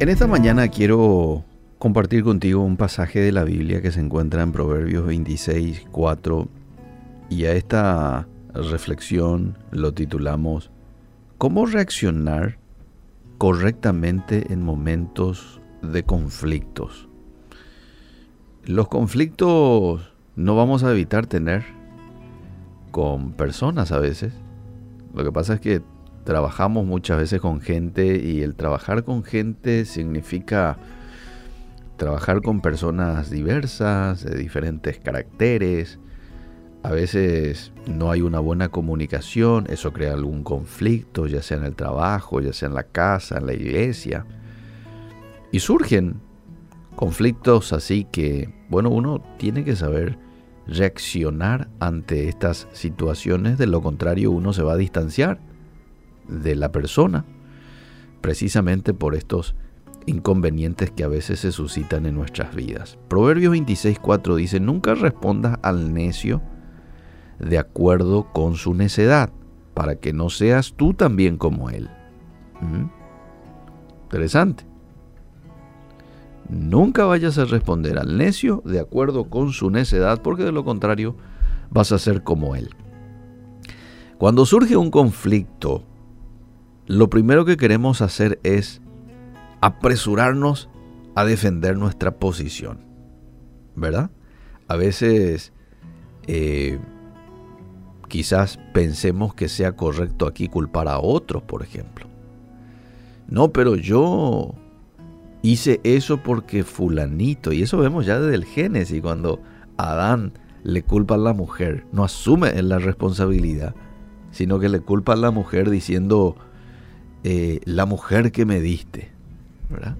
En esta mañana quiero compartir contigo un pasaje de la Biblia que se encuentra en Proverbios 26, 4 y a esta reflexión lo titulamos ¿Cómo reaccionar correctamente en momentos de conflictos? Los conflictos no vamos a evitar tener con personas a veces. Lo que pasa es que trabajamos muchas veces con gente y el trabajar con gente significa trabajar con personas diversas, de diferentes caracteres. A veces no hay una buena comunicación, eso crea algún conflicto, ya sea en el trabajo, ya sea en la casa, en la iglesia. Y surgen conflictos así que, bueno, uno tiene que saber reaccionar ante estas situaciones, de lo contrario uno se va a distanciar de la persona, precisamente por estos inconvenientes que a veces se suscitan en nuestras vidas. Proverbios 26.4 dice, nunca respondas al necio de acuerdo con su necedad, para que no seas tú también como él. ¿Mm? Interesante. Nunca vayas a responder al necio de acuerdo con su necedad, porque de lo contrario vas a ser como él. Cuando surge un conflicto, lo primero que queremos hacer es apresurarnos a defender nuestra posición, ¿verdad? A veces eh, quizás pensemos que sea correcto aquí culpar a otros, por ejemplo. No, pero yo hice eso porque fulanito, y eso vemos ya desde el Génesis, cuando Adán le culpa a la mujer, no asume la responsabilidad, sino que le culpa a la mujer diciendo, eh, la mujer que me diste, ¿verdad?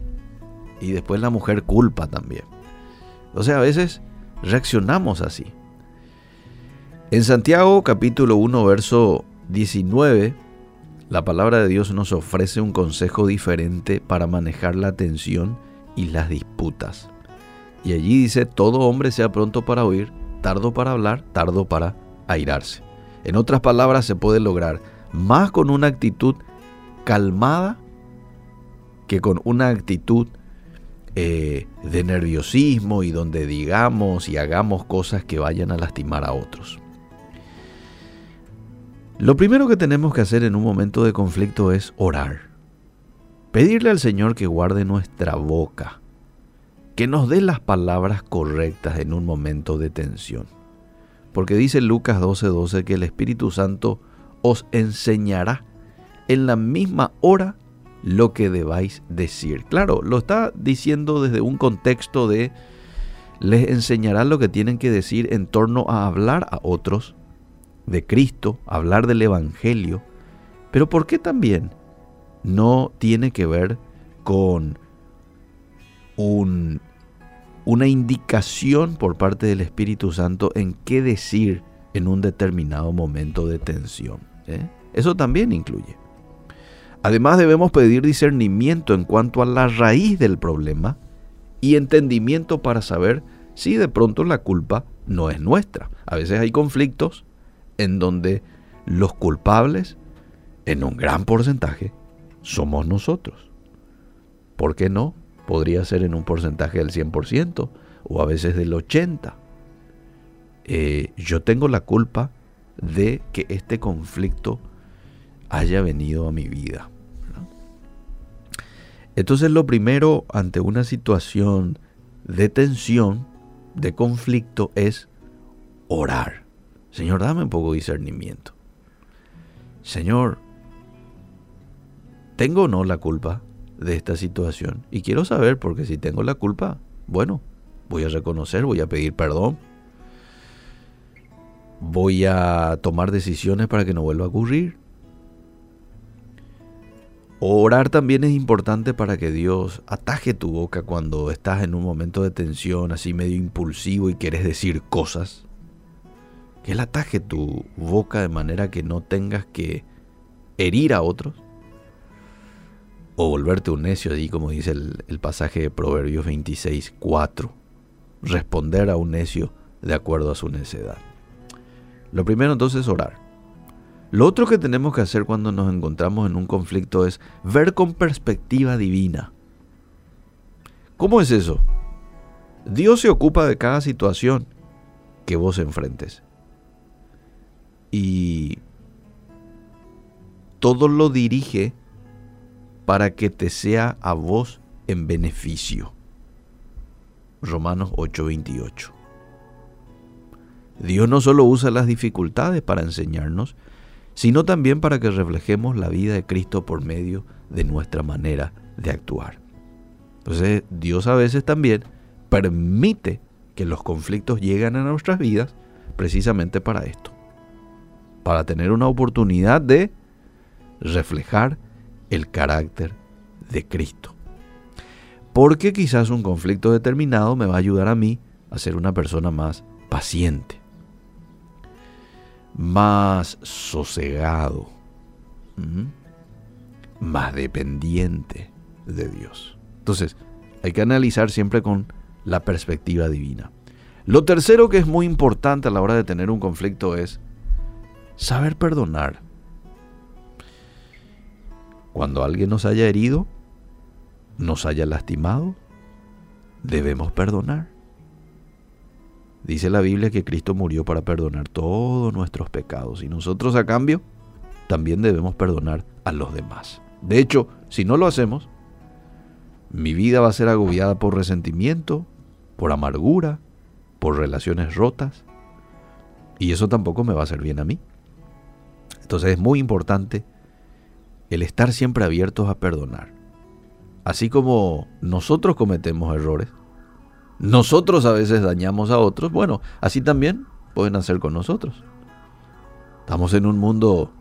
Y después la mujer culpa también. O sea, a veces reaccionamos así. En Santiago capítulo 1, verso 19, la palabra de Dios nos ofrece un consejo diferente para manejar la tensión y las disputas. Y allí dice, todo hombre sea pronto para oír, tardo para hablar, tardo para airarse. En otras palabras, se puede lograr más con una actitud calmada que con una actitud eh, de nerviosismo y donde digamos y hagamos cosas que vayan a lastimar a otros. Lo primero que tenemos que hacer en un momento de conflicto es orar. Pedirle al Señor que guarde nuestra boca, que nos dé las palabras correctas en un momento de tensión. Porque dice Lucas 12:12 que el Espíritu Santo os enseñará en la misma hora lo que debáis decir. Claro, lo está diciendo desde un contexto de les enseñará lo que tienen que decir en torno a hablar a otros de Cristo, hablar del Evangelio, pero ¿por qué también no tiene que ver con un, una indicación por parte del Espíritu Santo en qué decir en un determinado momento de tensión? ¿eh? Eso también incluye. Además debemos pedir discernimiento en cuanto a la raíz del problema y entendimiento para saber si de pronto la culpa no es nuestra. A veces hay conflictos en donde los culpables, en un gran porcentaje, somos nosotros. ¿Por qué no? Podría ser en un porcentaje del 100% o a veces del 80%. Eh, yo tengo la culpa de que este conflicto haya venido a mi vida. Entonces lo primero ante una situación de tensión, de conflicto, es orar. Señor, dame un poco de discernimiento. Señor, ¿tengo o no la culpa de esta situación? Y quiero saber, porque si tengo la culpa, bueno, voy a reconocer, voy a pedir perdón, voy a tomar decisiones para que no vuelva a ocurrir. Orar también es importante para que Dios ataje tu boca cuando estás en un momento de tensión, así medio impulsivo y quieres decir cosas. Que Él ataje tu boca de manera que no tengas que herir a otros o volverte un necio, allí como dice el, el pasaje de Proverbios 26, 4. Responder a un necio de acuerdo a su necedad. Lo primero entonces es orar. Lo otro que tenemos que hacer cuando nos encontramos en un conflicto es ver con perspectiva divina. ¿Cómo es eso? Dios se ocupa de cada situación que vos enfrentes. Y todo lo dirige para que te sea a vos en beneficio. Romanos 8:28. Dios no solo usa las dificultades para enseñarnos, sino también para que reflejemos la vida de Cristo por medio de nuestra manera de actuar. Entonces Dios a veces también permite que los conflictos lleguen a nuestras vidas precisamente para esto, para tener una oportunidad de reflejar el carácter de Cristo. Porque quizás un conflicto determinado me va a ayudar a mí a ser una persona más paciente, más sosegado, más dependiente de Dios. Entonces, hay que analizar siempre con la perspectiva divina. Lo tercero que es muy importante a la hora de tener un conflicto es saber perdonar. Cuando alguien nos haya herido, nos haya lastimado, debemos perdonar. Dice la Biblia que Cristo murió para perdonar todos nuestros pecados y nosotros a cambio también debemos perdonar a los demás. De hecho, si no lo hacemos, mi vida va a ser agobiada por resentimiento, por amargura, por relaciones rotas, y eso tampoco me va a hacer bien a mí. Entonces es muy importante el estar siempre abiertos a perdonar. Así como nosotros cometemos errores, nosotros a veces dañamos a otros, bueno, así también pueden hacer con nosotros. Estamos en un mundo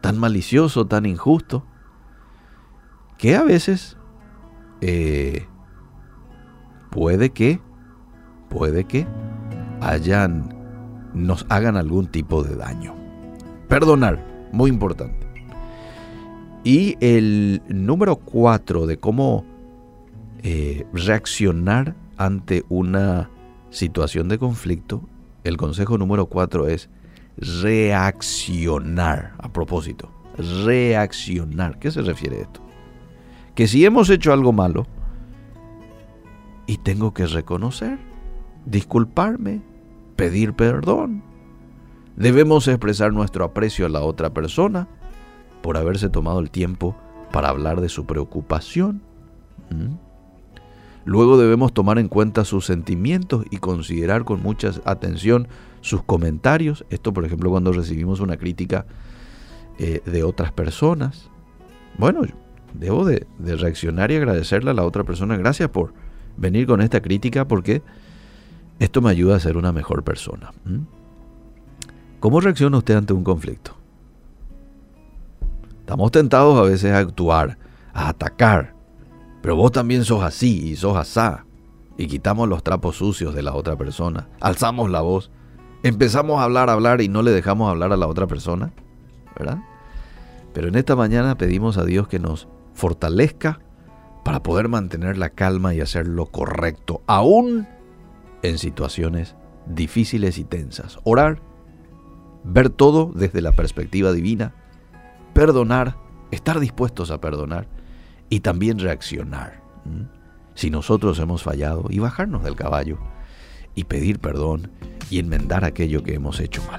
tan malicioso, tan injusto, que a veces eh, puede que, puede que hayan, nos hagan algún tipo de daño. Perdonar, muy importante. Y el número cuatro de cómo eh, reaccionar ante una situación de conflicto, el consejo número cuatro es reaccionar. A propósito, reaccionar. ¿Qué se refiere a esto? que si hemos hecho algo malo, y tengo que reconocer, disculparme, pedir perdón. Debemos expresar nuestro aprecio a la otra persona por haberse tomado el tiempo para hablar de su preocupación. Luego debemos tomar en cuenta sus sentimientos y considerar con mucha atención sus comentarios. Esto, por ejemplo, cuando recibimos una crítica eh, de otras personas. Bueno, debo de, reaccionar y agradecerle a la otra persona. Gracias por venir con esta crítica porque esto me ayuda a ser una mejor persona. ¿Cómo reacciona usted ante un conflicto? Estamos tentados a veces a actuar, a atacar, pero vos también sos así y sos asá. Y quitamos los trapos sucios de la otra persona, alzamos la voz, empezamos a hablar, a hablar y no le dejamos hablar a la otra persona, ¿verdad? Pero en esta mañana pedimos a Dios que nos fortalezca para poder mantener la calma y hacer lo correcto, aún en situaciones difíciles y tensas. Orar, ver todo desde la perspectiva divina, perdonar, estar dispuestos a perdonar y también reaccionar. Si nosotros hemos fallado y bajarnos del caballo y pedir perdón y enmendar aquello que hemos hecho mal.